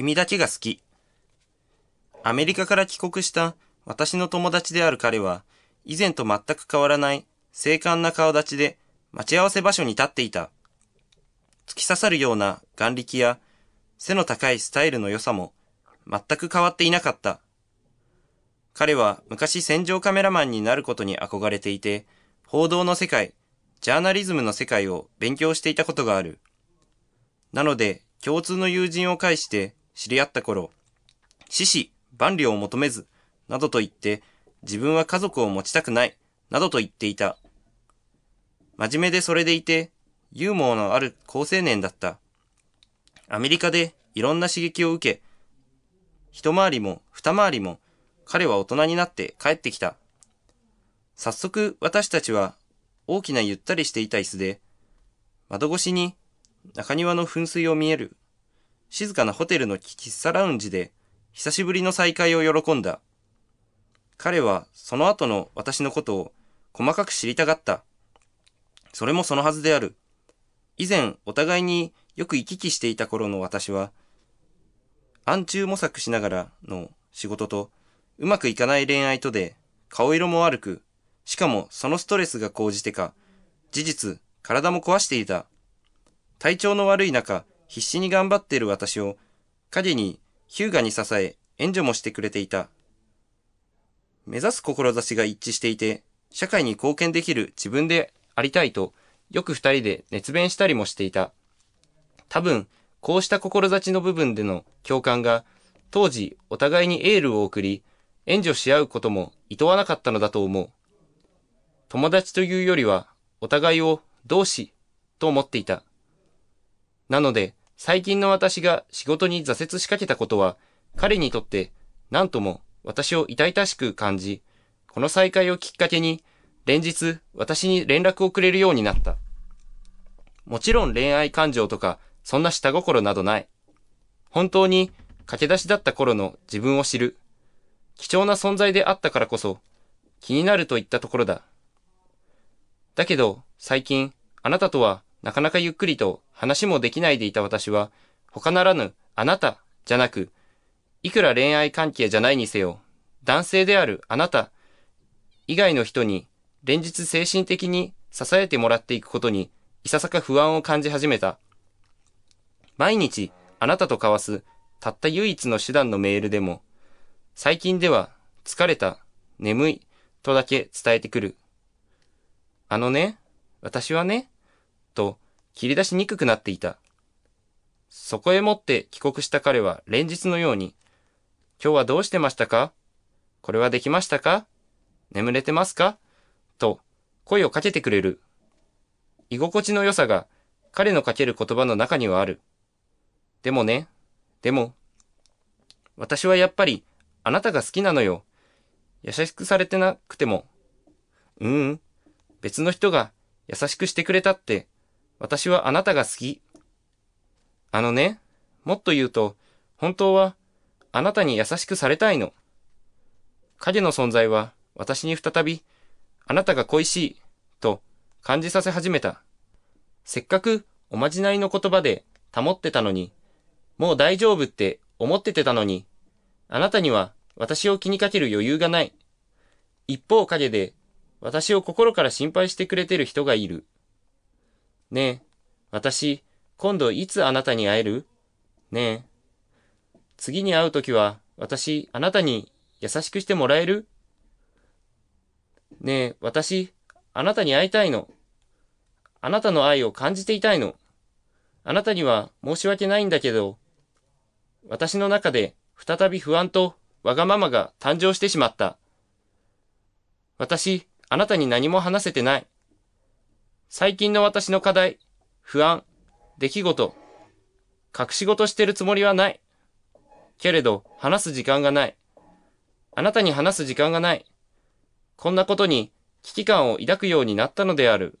君だけが好き。アメリカから帰国した私の友達である彼は、以前と全く変わらない精悍な顔立ちで待ち合わせ場所に立っていた。突き刺さるような眼力や背の高いスタイルの良さも全く変わっていなかった。彼は昔戦場カメラマンになることに憧れていて、報道の世界、ジャーナリズムの世界を勉強していたことがある。なので、共通の友人を介して知り合った頃、死死、万里を求めず、などと言って、自分は家族を持ちたくない、などと言っていた。真面目でそれでいて、ユーモアのある好青年だった。アメリカでいろんな刺激を受け、一回りも二回りも彼は大人になって帰ってきた。早速私たちは大きなゆったりしていた椅子で、窓越しに中庭の噴水を見える静かなホテルの喫茶ラウンジで久しぶりの再会を喜んだ。彼はその後の私のことを細かく知りたがった。それもそのはずである。以前お互いによく行き来していた頃の私は、暗中模索しながらの仕事と、うまくいかない恋愛とで、顔色も悪く、しかもそのストレスが高じてか、事実、体も壊していた。体調の悪い中、必死に頑張っている私を、影に、ヒューガに支え、援助もしてくれていた。目指す志が一致していて、社会に貢献できる自分でありたいと、よく二人で熱弁したりもしていた。多分、こうした志の部分での共感が、当時お互いにエールを送り、援助し合うことも厭わなかったのだと思う。友達というよりは、お互いを同志と思っていた。なので、最近の私が仕事に挫折しかけたことは、彼にとって何とも私を痛々しく感じ、この再会をきっかけに、連日私に連絡をくれるようになった。もちろん恋愛感情とか、そんな下心などない。本当に駆け出しだった頃の自分を知る。貴重な存在であったからこそ、気になるといったところだ。だけど、最近、あなたとはなかなかゆっくりと話もできないでいた私は、他ならぬ、あなた、じゃなく、いくら恋愛関係じゃないにせよ、男性であるあなた、以外の人に、連日精神的に支えてもらっていくことに、いささか不安を感じ始めた。毎日、あなたと交わす、たった唯一の手段のメールでも、最近では、疲れた、眠い、とだけ伝えてくる。あのね、私はね、と切り出しにくくなっていた。そこへもって帰国した彼は連日のように、今日はどうしてましたか？これはできましたか？眠れてますか？と声をかけてくれる。居心地の良さが彼のかける言葉の中にはある。でもね、でも、私はやっぱりあなたが好きなのよ。優しくされてなくても。ううん、別の人が優しくしてくれたって私はあなたが好き。あのね、もっと言うと、本当は、あなたに優しくされたいの。影の存在は、私に再び、あなたが恋しい、と感じさせ始めた。せっかく、おまじないの言葉で保ってたのに、もう大丈夫って思っててたのに、あなたには私を気にかける余裕がない。一方影で、私を心から心配してくれてる人がいる。ねえ、私、今度いつあなたに会える？ねえ。次に会うときは、私、あなたに優しくしてもらえる？ねえ、私、あなたに会いたいの？あなたの愛を感じていたいの？あなたには申し訳ないんだけど、私の中で再び不安とわがままが誕生してしまった。私、あなたに何も話せてない。最近の私の課題、不安、出来事、隠し事してるつもりはない。けれど、話す時間がない。あなたに話す時間がない。こんなことに危機感を抱くようになったのである。